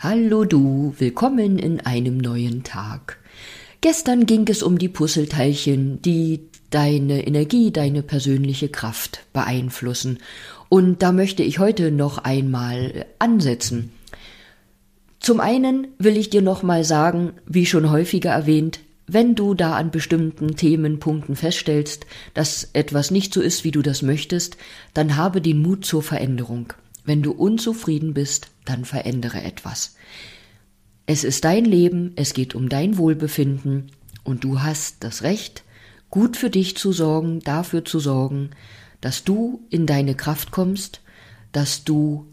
Hallo du, willkommen in einem neuen Tag. Gestern ging es um die Puzzleteilchen, die deine Energie, deine persönliche Kraft beeinflussen. Und da möchte ich heute noch einmal ansetzen. Zum einen will ich dir noch mal sagen, wie schon häufiger erwähnt, wenn du da an bestimmten Themenpunkten feststellst, dass etwas nicht so ist, wie du das möchtest, dann habe den Mut zur Veränderung. Wenn du unzufrieden bist, dann verändere etwas. Es ist dein Leben, es geht um dein Wohlbefinden und du hast das Recht, gut für dich zu sorgen, dafür zu sorgen, dass du in deine Kraft kommst, dass du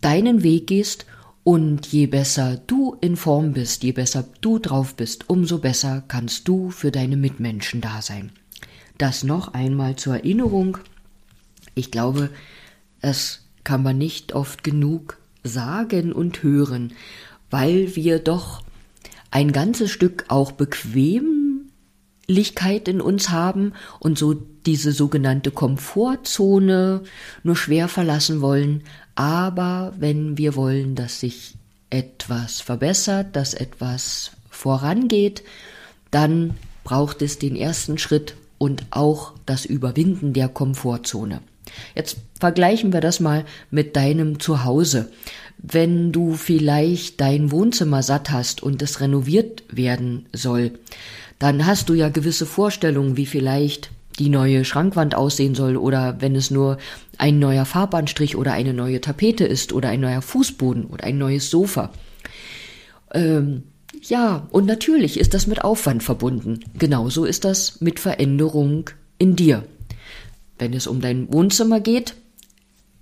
deinen Weg gehst und je besser du in Form bist, je besser du drauf bist, umso besser kannst du für deine Mitmenschen da sein. Das noch einmal zur Erinnerung. Ich glaube, es kann man nicht oft genug sagen und hören, weil wir doch ein ganzes Stück auch Bequemlichkeit in uns haben und so diese sogenannte Komfortzone nur schwer verlassen wollen. Aber wenn wir wollen, dass sich etwas verbessert, dass etwas vorangeht, dann braucht es den ersten Schritt und auch das Überwinden der Komfortzone. Jetzt vergleichen wir das mal mit deinem Zuhause. Wenn du vielleicht dein Wohnzimmer satt hast und es renoviert werden soll, dann hast du ja gewisse Vorstellungen, wie vielleicht die neue Schrankwand aussehen soll oder wenn es nur ein neuer Farbanstrich oder eine neue Tapete ist oder ein neuer Fußboden oder ein neues Sofa. Ähm, ja, und natürlich ist das mit Aufwand verbunden. Genauso ist das mit Veränderung in dir wenn es um dein Wohnzimmer geht.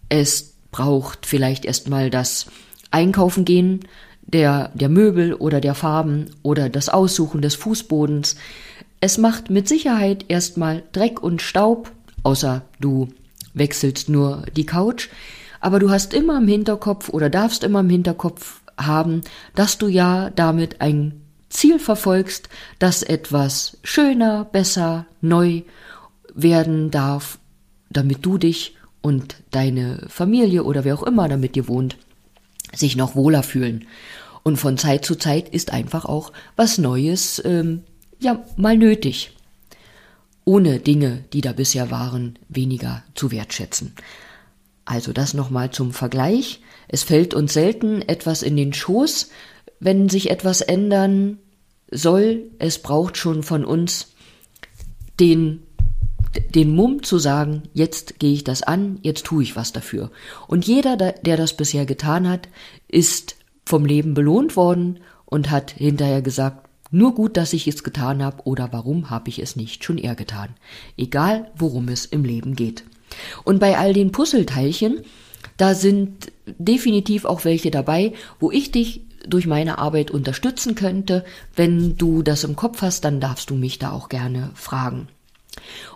Es braucht vielleicht erstmal das Einkaufen gehen der, der Möbel oder der Farben oder das Aussuchen des Fußbodens. Es macht mit Sicherheit erstmal Dreck und Staub, außer du wechselst nur die Couch. Aber du hast immer im Hinterkopf oder darfst immer im Hinterkopf haben, dass du ja damit ein Ziel verfolgst, dass etwas schöner, besser, neu werden darf damit du dich und deine Familie oder wer auch immer damit dir wohnt, sich noch wohler fühlen. Und von Zeit zu Zeit ist einfach auch was Neues, ähm, ja, mal nötig. Ohne Dinge, die da bisher waren, weniger zu wertschätzen. Also das nochmal zum Vergleich. Es fällt uns selten etwas in den Schoß, wenn sich etwas ändern soll. Es braucht schon von uns den den Mumm zu sagen, jetzt gehe ich das an, jetzt tue ich was dafür. Und jeder, der das bisher getan hat, ist vom Leben belohnt worden und hat hinterher gesagt, nur gut, dass ich es getan habe oder warum habe ich es nicht schon eher getan. Egal, worum es im Leben geht. Und bei all den Puzzleteilchen, da sind definitiv auch welche dabei, wo ich dich durch meine Arbeit unterstützen könnte. Wenn du das im Kopf hast, dann darfst du mich da auch gerne fragen.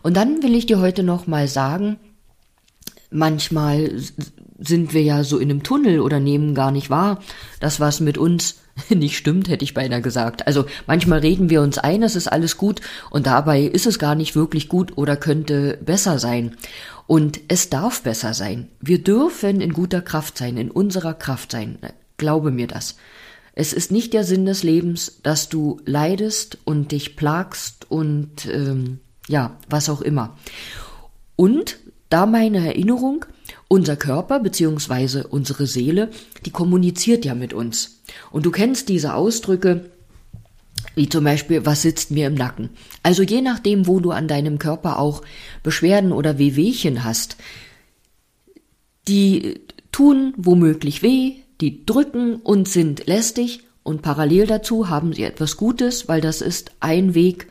Und dann will ich dir heute noch mal sagen, manchmal sind wir ja so in einem Tunnel oder nehmen gar nicht wahr, dass was mit uns nicht stimmt, hätte ich beinahe gesagt. Also manchmal reden wir uns ein, es ist alles gut und dabei ist es gar nicht wirklich gut oder könnte besser sein. Und es darf besser sein. Wir dürfen in guter Kraft sein, in unserer Kraft sein. Glaube mir das. Es ist nicht der Sinn des Lebens, dass du leidest und dich plagst und ähm, ja, was auch immer. Und da meine Erinnerung, unser Körper beziehungsweise unsere Seele, die kommuniziert ja mit uns. Und du kennst diese Ausdrücke, wie zum Beispiel, was sitzt mir im Nacken? Also je nachdem, wo du an deinem Körper auch Beschwerden oder Wehwehchen hast, die tun womöglich weh, die drücken und sind lästig und parallel dazu haben sie etwas Gutes, weil das ist ein Weg,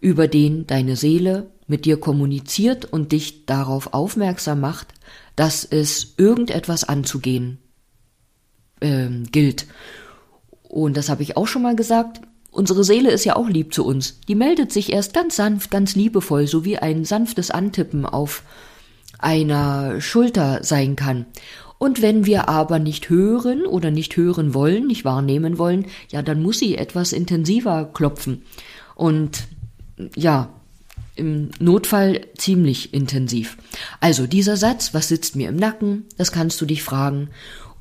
über den deine Seele mit dir kommuniziert und dich darauf aufmerksam macht, dass es irgendetwas anzugehen ähm, gilt. Und das habe ich auch schon mal gesagt. Unsere Seele ist ja auch lieb zu uns. Die meldet sich erst ganz sanft, ganz liebevoll, so wie ein sanftes Antippen auf einer Schulter sein kann. Und wenn wir aber nicht hören oder nicht hören wollen, nicht wahrnehmen wollen, ja, dann muss sie etwas intensiver klopfen. Und ja, im Notfall ziemlich intensiv. Also dieser Satz, was sitzt mir im Nacken, das kannst du dich fragen.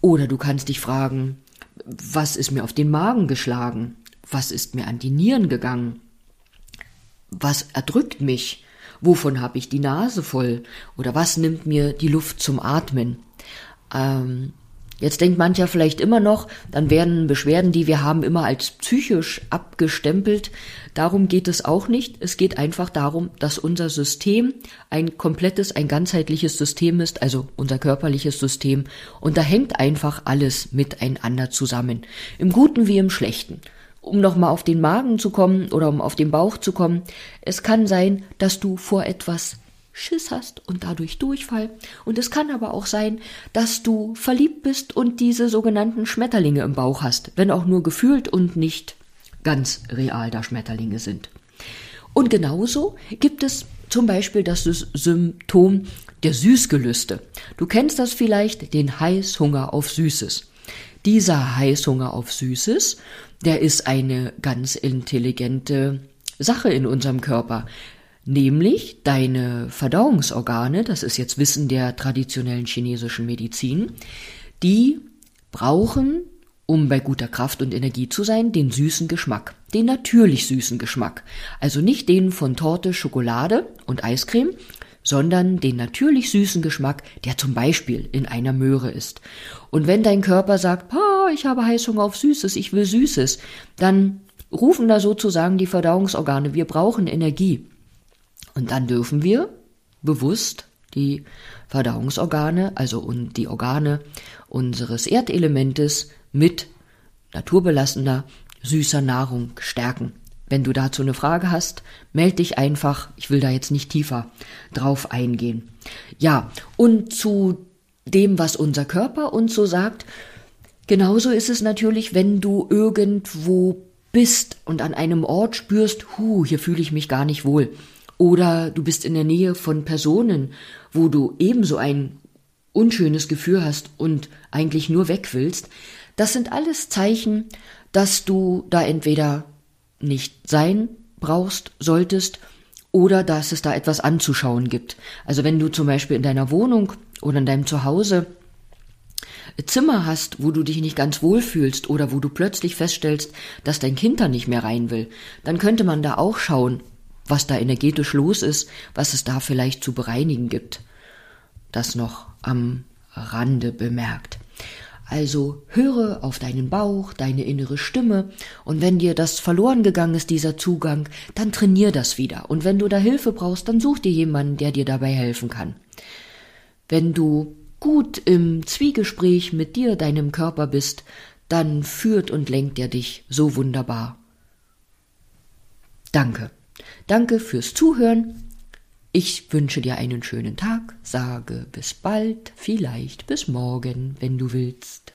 Oder du kannst dich fragen, Was ist mir auf den Magen geschlagen? Was ist mir an die Nieren gegangen? Was erdrückt mich? Wovon habe ich die Nase voll? Oder was nimmt mir die Luft zum Atmen? Ähm, Jetzt denkt mancher vielleicht immer noch, dann werden Beschwerden, die wir haben, immer als psychisch abgestempelt. Darum geht es auch nicht. Es geht einfach darum, dass unser System ein komplettes, ein ganzheitliches System ist, also unser körperliches System. Und da hängt einfach alles miteinander zusammen. Im Guten wie im Schlechten um nochmal auf den Magen zu kommen oder um auf den Bauch zu kommen, es kann sein, dass du vor etwas Schiss hast und dadurch Durchfall. Und es kann aber auch sein, dass du verliebt bist und diese sogenannten Schmetterlinge im Bauch hast, wenn auch nur gefühlt und nicht ganz real da Schmetterlinge sind. Und genauso gibt es zum Beispiel das Symptom der Süßgelüste. Du kennst das vielleicht, den Heißhunger auf Süßes. Dieser Heißhunger auf Süßes, der ist eine ganz intelligente Sache in unserem Körper. Nämlich deine Verdauungsorgane, das ist jetzt Wissen der traditionellen chinesischen Medizin, die brauchen, um bei guter Kraft und Energie zu sein, den süßen Geschmack, den natürlich süßen Geschmack. Also nicht den von Torte, Schokolade und Eiscreme, sondern den natürlich süßen Geschmack, der zum Beispiel in einer Möhre ist. Und wenn dein Körper sagt, oh, ich habe Heißhunger auf Süßes, ich will Süßes, dann rufen da sozusagen die Verdauungsorgane, wir brauchen Energie. Und dann dürfen wir bewusst die Verdauungsorgane, also die Organe unseres Erdelementes mit naturbelassener, süßer Nahrung stärken. Wenn du dazu eine Frage hast, meld dich einfach. Ich will da jetzt nicht tiefer drauf eingehen. Ja, und zu dem, was unser Körper uns so sagt, genauso ist es natürlich, wenn du irgendwo bist und an einem Ort spürst, hu, hier fühle ich mich gar nicht wohl. Oder du bist in der Nähe von Personen, wo du ebenso ein unschönes Gefühl hast und eigentlich nur weg willst. Das sind alles Zeichen, dass du da entweder nicht sein brauchst, solltest, oder dass es da etwas anzuschauen gibt. Also wenn du zum Beispiel in deiner Wohnung oder in deinem Zuhause Zimmer hast, wo du dich nicht ganz wohl fühlst oder wo du plötzlich feststellst, dass dein Kind da nicht mehr rein will, dann könnte man da auch schauen, was da energetisch los ist, was es da vielleicht zu bereinigen gibt. Das noch am Rande bemerkt. Also höre auf deinen Bauch, deine innere Stimme, und wenn dir das verloren gegangen ist, dieser Zugang, dann trainier das wieder. Und wenn du da Hilfe brauchst, dann such dir jemanden, der dir dabei helfen kann. Wenn du gut im Zwiegespräch mit dir, deinem Körper bist, dann führt und lenkt er dich so wunderbar. Danke. Danke fürs Zuhören. Ich wünsche dir einen schönen Tag, sage bis bald, vielleicht bis morgen, wenn du willst.